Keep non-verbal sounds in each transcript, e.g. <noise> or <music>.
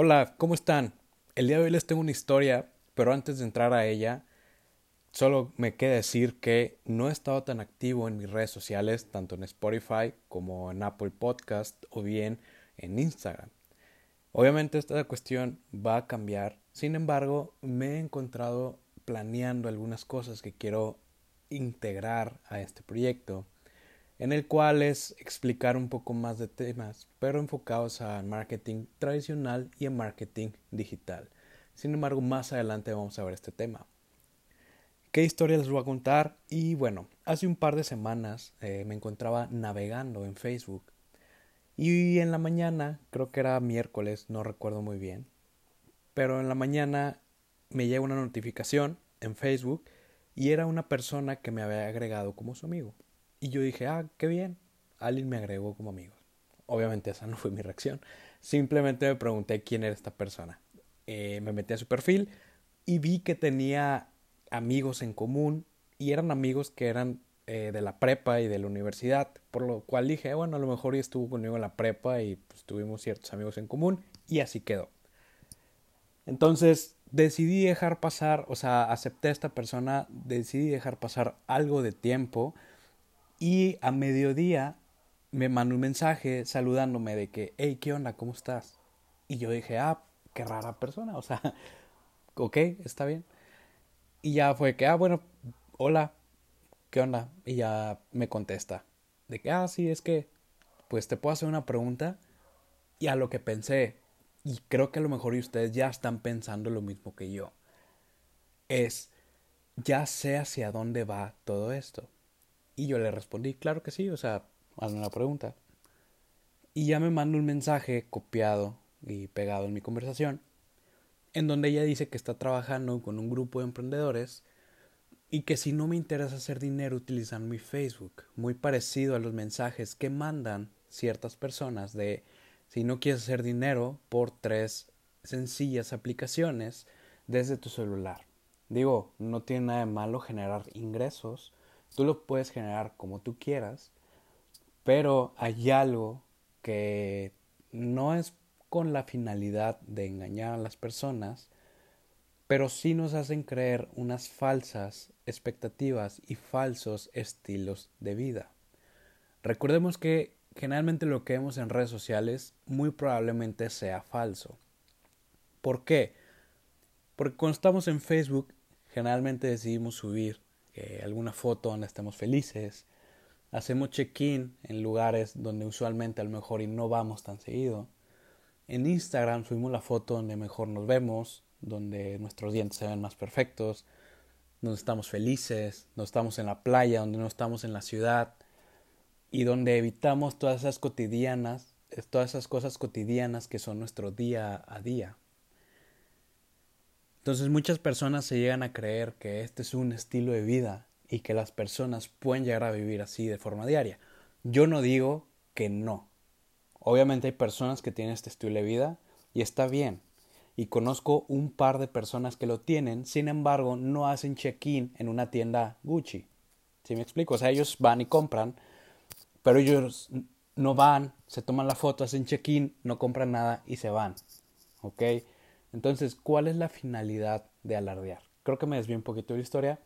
Hola, ¿cómo están? El día de hoy les tengo una historia, pero antes de entrar a ella, solo me queda decir que no he estado tan activo en mis redes sociales, tanto en Spotify como en Apple Podcast o bien en Instagram. Obviamente esta cuestión va a cambiar, sin embargo, me he encontrado planeando algunas cosas que quiero integrar a este proyecto en el cual es explicar un poco más de temas, pero enfocados al marketing tradicional y en marketing digital. Sin embargo, más adelante vamos a ver este tema. ¿Qué historia les voy a contar? Y bueno, hace un par de semanas eh, me encontraba navegando en Facebook y en la mañana, creo que era miércoles, no recuerdo muy bien, pero en la mañana me llega una notificación en Facebook y era una persona que me había agregado como su amigo. Y yo dije, ah, qué bien, alguien me agregó como amigo. Obviamente esa no fue mi reacción. Simplemente me pregunté quién era esta persona. Eh, me metí a su perfil y vi que tenía amigos en común y eran amigos que eran eh, de la prepa y de la universidad, por lo cual dije, bueno, a lo mejor ya estuvo conmigo en la prepa y pues, tuvimos ciertos amigos en común y así quedó. Entonces decidí dejar pasar, o sea, acepté a esta persona, decidí dejar pasar algo de tiempo y a mediodía me mandó un mensaje saludándome de que, hey, ¿qué onda? ¿Cómo estás? Y yo dije, ah, qué rara persona, o sea, <laughs> ok, está bien. Y ya fue que, ah, bueno, hola, ¿qué onda? Y ya me contesta, de que, ah, sí, es que, pues te puedo hacer una pregunta. Y a lo que pensé, y creo que a lo mejor ustedes ya están pensando lo mismo que yo, es, ya sé hacia dónde va todo esto. Y yo le respondí, claro que sí, o sea, hazme la pregunta. Y ya me manda un mensaje copiado y pegado en mi conversación, en donde ella dice que está trabajando con un grupo de emprendedores y que si no me interesa hacer dinero utilizando mi Facebook, muy parecido a los mensajes que mandan ciertas personas de si no quieres hacer dinero por tres sencillas aplicaciones desde tu celular. Digo, no tiene nada de malo generar ingresos, Tú lo puedes generar como tú quieras, pero hay algo que no es con la finalidad de engañar a las personas, pero sí nos hacen creer unas falsas expectativas y falsos estilos de vida. Recordemos que generalmente lo que vemos en redes sociales muy probablemente sea falso. ¿Por qué? Porque cuando estamos en Facebook generalmente decidimos subir alguna foto donde estemos felices. Hacemos check-in en lugares donde usualmente a lo mejor y no vamos tan seguido. En Instagram subimos la foto donde mejor nos vemos, donde nuestros dientes se ven más perfectos, donde estamos felices, donde estamos en la playa, donde no estamos en la ciudad y donde evitamos todas esas cotidianas, todas esas cosas cotidianas que son nuestro día a día. Entonces muchas personas se llegan a creer que este es un estilo de vida y que las personas pueden llegar a vivir así de forma diaria. Yo no digo que no. Obviamente hay personas que tienen este estilo de vida y está bien. Y conozco un par de personas que lo tienen, sin embargo no hacen check-in en una tienda Gucci. ¿Sí me explico? O sea, ellos van y compran, pero ellos no van, se toman la foto, hacen check-in, no compran nada y se van. ¿Ok? Entonces, ¿cuál es la finalidad de alardear? Creo que me desvié un poquito de la historia,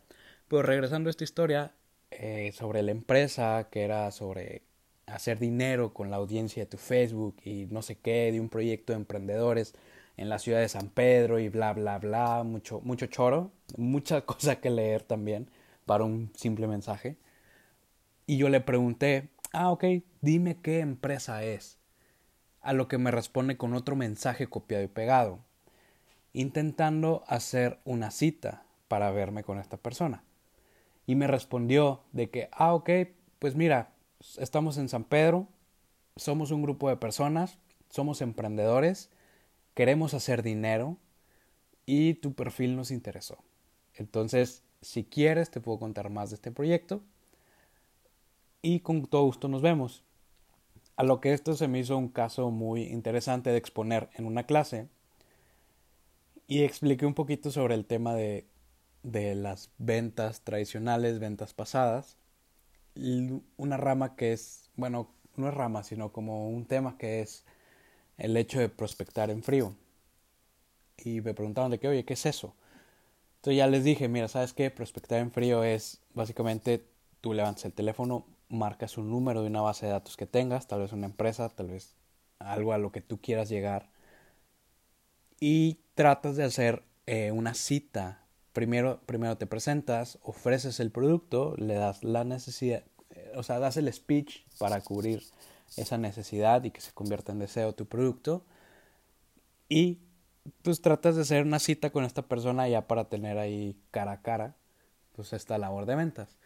pero regresando a esta historia eh, sobre la empresa, que era sobre hacer dinero con la audiencia de tu Facebook y no sé qué, de un proyecto de emprendedores en la ciudad de San Pedro y bla, bla, bla, mucho, mucho choro, mucha <laughs> cosa que leer también para un simple mensaje. Y yo le pregunté, ah, ok, dime qué empresa es. A lo que me responde con otro mensaje copiado y pegado intentando hacer una cita para verme con esta persona. Y me respondió de que, ah, ok, pues mira, estamos en San Pedro, somos un grupo de personas, somos emprendedores, queremos hacer dinero y tu perfil nos interesó. Entonces, si quieres, te puedo contar más de este proyecto y con todo gusto nos vemos. A lo que esto se me hizo un caso muy interesante de exponer en una clase y expliqué un poquito sobre el tema de, de las ventas tradicionales, ventas pasadas. Una rama que es, bueno, no es rama, sino como un tema que es el hecho de prospectar en frío. y me preguntaron de qué, oye, ¿qué es eso? Entonces ya les dije, mira, ¿sabes qué? Prospectar en frío es básicamente tú levantas el teléfono, marcas un número de una base de datos que tengas, tal vez una empresa, tal vez algo a lo que tú quieras llegar y tratas de hacer eh, una cita. Primero, primero te presentas, ofreces el producto, le das la necesidad, eh, o sea, das el speech para cubrir esa necesidad y que se convierta en deseo tu producto. Y pues tratas de hacer una cita con esta persona ya para tener ahí cara a cara pues esta labor de ventas.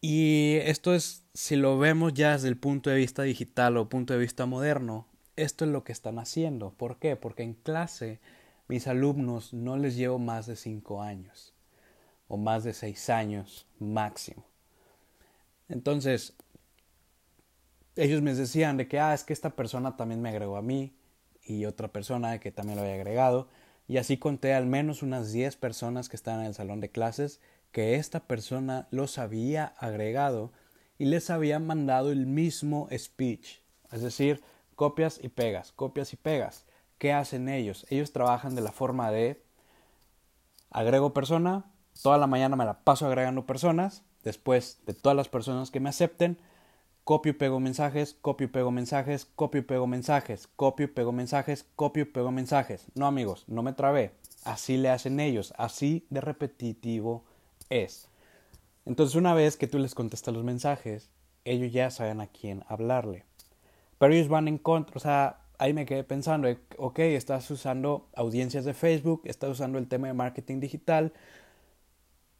Y esto es, si lo vemos ya desde el punto de vista digital o punto de vista moderno, esto es lo que están haciendo. ¿Por qué? Porque en clase mis alumnos no les llevo más de cinco años o más de seis años máximo. Entonces, ellos me decían de que, ah, es que esta persona también me agregó a mí, y otra persona que también lo había agregado. Y así conté al menos unas 10 personas que estaban en el salón de clases que esta persona los había agregado y les había mandado el mismo speech. Es decir, copias y pegas, copias y pegas. ¿Qué hacen ellos? Ellos trabajan de la forma de agrego persona, toda la mañana me la paso agregando personas, después de todas las personas que me acepten, copio y pego mensajes, copio y pego mensajes, copio y pego mensajes, copio y pego mensajes, copio y pego mensajes. No amigos, no me trabé. Así le hacen ellos, así de repetitivo es. Entonces una vez que tú les contestas los mensajes, ellos ya saben a quién hablarle. Pero ellos van en contra, o sea, ahí me quedé pensando, ok, estás usando audiencias de Facebook, estás usando el tema de marketing digital,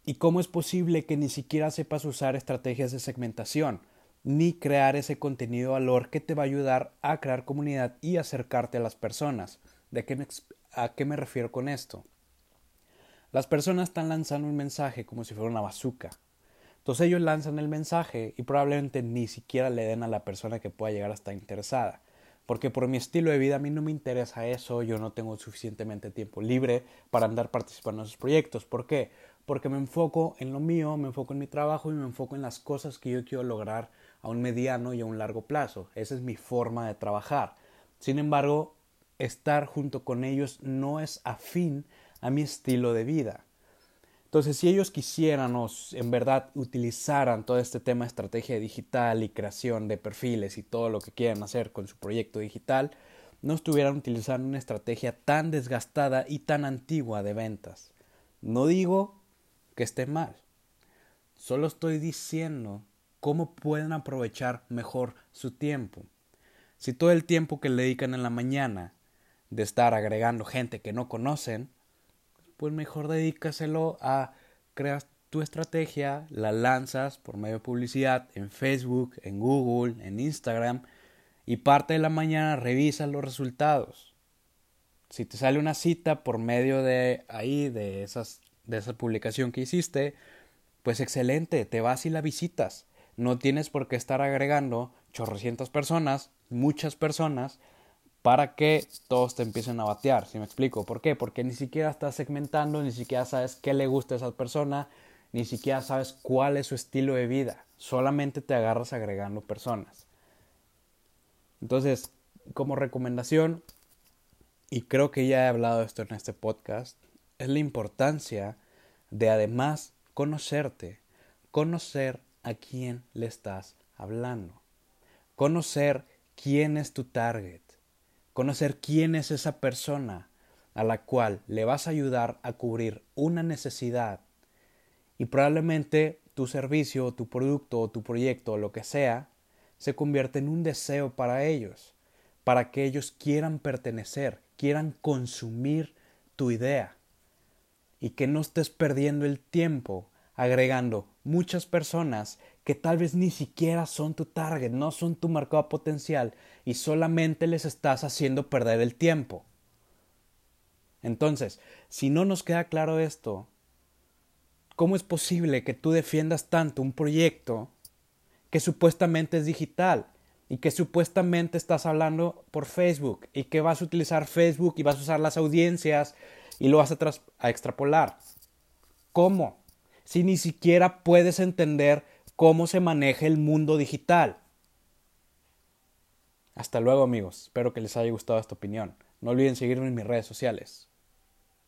¿y cómo es posible que ni siquiera sepas usar estrategias de segmentación? ni crear ese contenido valor que te va a ayudar a crear comunidad y acercarte a las personas. ¿De qué ¿A qué me refiero con esto? Las personas están lanzando un mensaje como si fuera una bazooka. Entonces ellos lanzan el mensaje y probablemente ni siquiera le den a la persona que pueda llegar a estar interesada. Porque por mi estilo de vida a mí no me interesa eso, yo no tengo suficientemente tiempo libre para andar participando en esos proyectos. ¿Por qué? Porque me enfoco en lo mío, me enfoco en mi trabajo y me enfoco en las cosas que yo quiero lograr a un mediano y a un largo plazo. Esa es mi forma de trabajar. Sin embargo, estar junto con ellos no es afín a mi estilo de vida. Entonces, si ellos quisieran o en verdad utilizaran todo este tema de estrategia digital y creación de perfiles y todo lo que quieran hacer con su proyecto digital, no estuvieran utilizando una estrategia tan desgastada y tan antigua de ventas. No digo que esté mal, solo estoy diciendo cómo pueden aprovechar mejor su tiempo. Si todo el tiempo que le dedican en la mañana de estar agregando gente que no conocen, pues mejor dedícaselo a crear tu estrategia, la lanzas por medio de publicidad en Facebook, en Google, en Instagram y parte de la mañana revisa los resultados. Si te sale una cita por medio de ahí de esas de esa publicación que hiciste, pues excelente, te vas y la visitas. No tienes por qué estar agregando chorrocientas personas, muchas personas, para que todos te empiecen a batear. ¿Sí me explico? ¿Por qué? Porque ni siquiera estás segmentando, ni siquiera sabes qué le gusta a esa persona, ni siquiera sabes cuál es su estilo de vida. Solamente te agarras agregando personas. Entonces, como recomendación, y creo que ya he hablado de esto en este podcast, es la importancia de además conocerte, conocer a quién le estás hablando. Conocer quién es tu target. Conocer quién es esa persona a la cual le vas a ayudar a cubrir una necesidad. Y probablemente tu servicio tu producto tu proyecto o lo que sea se convierte en un deseo para ellos, para que ellos quieran pertenecer, quieran consumir tu idea. Y que no estés perdiendo el tiempo agregando muchas personas que tal vez ni siquiera son tu target, no son tu mercado potencial y solamente les estás haciendo perder el tiempo. Entonces, si no nos queda claro esto, ¿cómo es posible que tú defiendas tanto un proyecto que supuestamente es digital y que supuestamente estás hablando por Facebook y que vas a utilizar Facebook y vas a usar las audiencias y lo vas a, a extrapolar? ¿Cómo? si ni siquiera puedes entender cómo se maneja el mundo digital? Hasta luego amigos, espero que les haya gustado esta opinión. No olviden seguirme en mis redes sociales.